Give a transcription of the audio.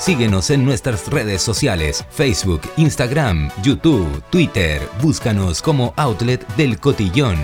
Síguenos en nuestras redes sociales, Facebook, Instagram, YouTube, Twitter. Búscanos como Outlet del Cotillón.